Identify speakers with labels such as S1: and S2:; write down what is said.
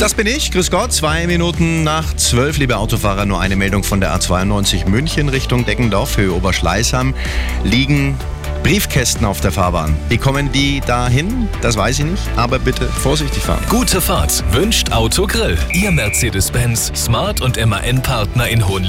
S1: Das bin ich. Grüß Gott. Zwei Minuten nach zwölf, liebe Autofahrer. Nur eine Meldung von der A92 München Richtung Deggendorf, Höhe Oberschleißheim. Liegen Briefkästen auf der Fahrbahn. Wie kommen die dahin? Das weiß ich nicht. Aber bitte vorsichtig fahren.
S2: Gute Fahrt wünscht Autogrill. Ihr Mercedes-Benz Smart und MAN-Partner in Hohenlohe.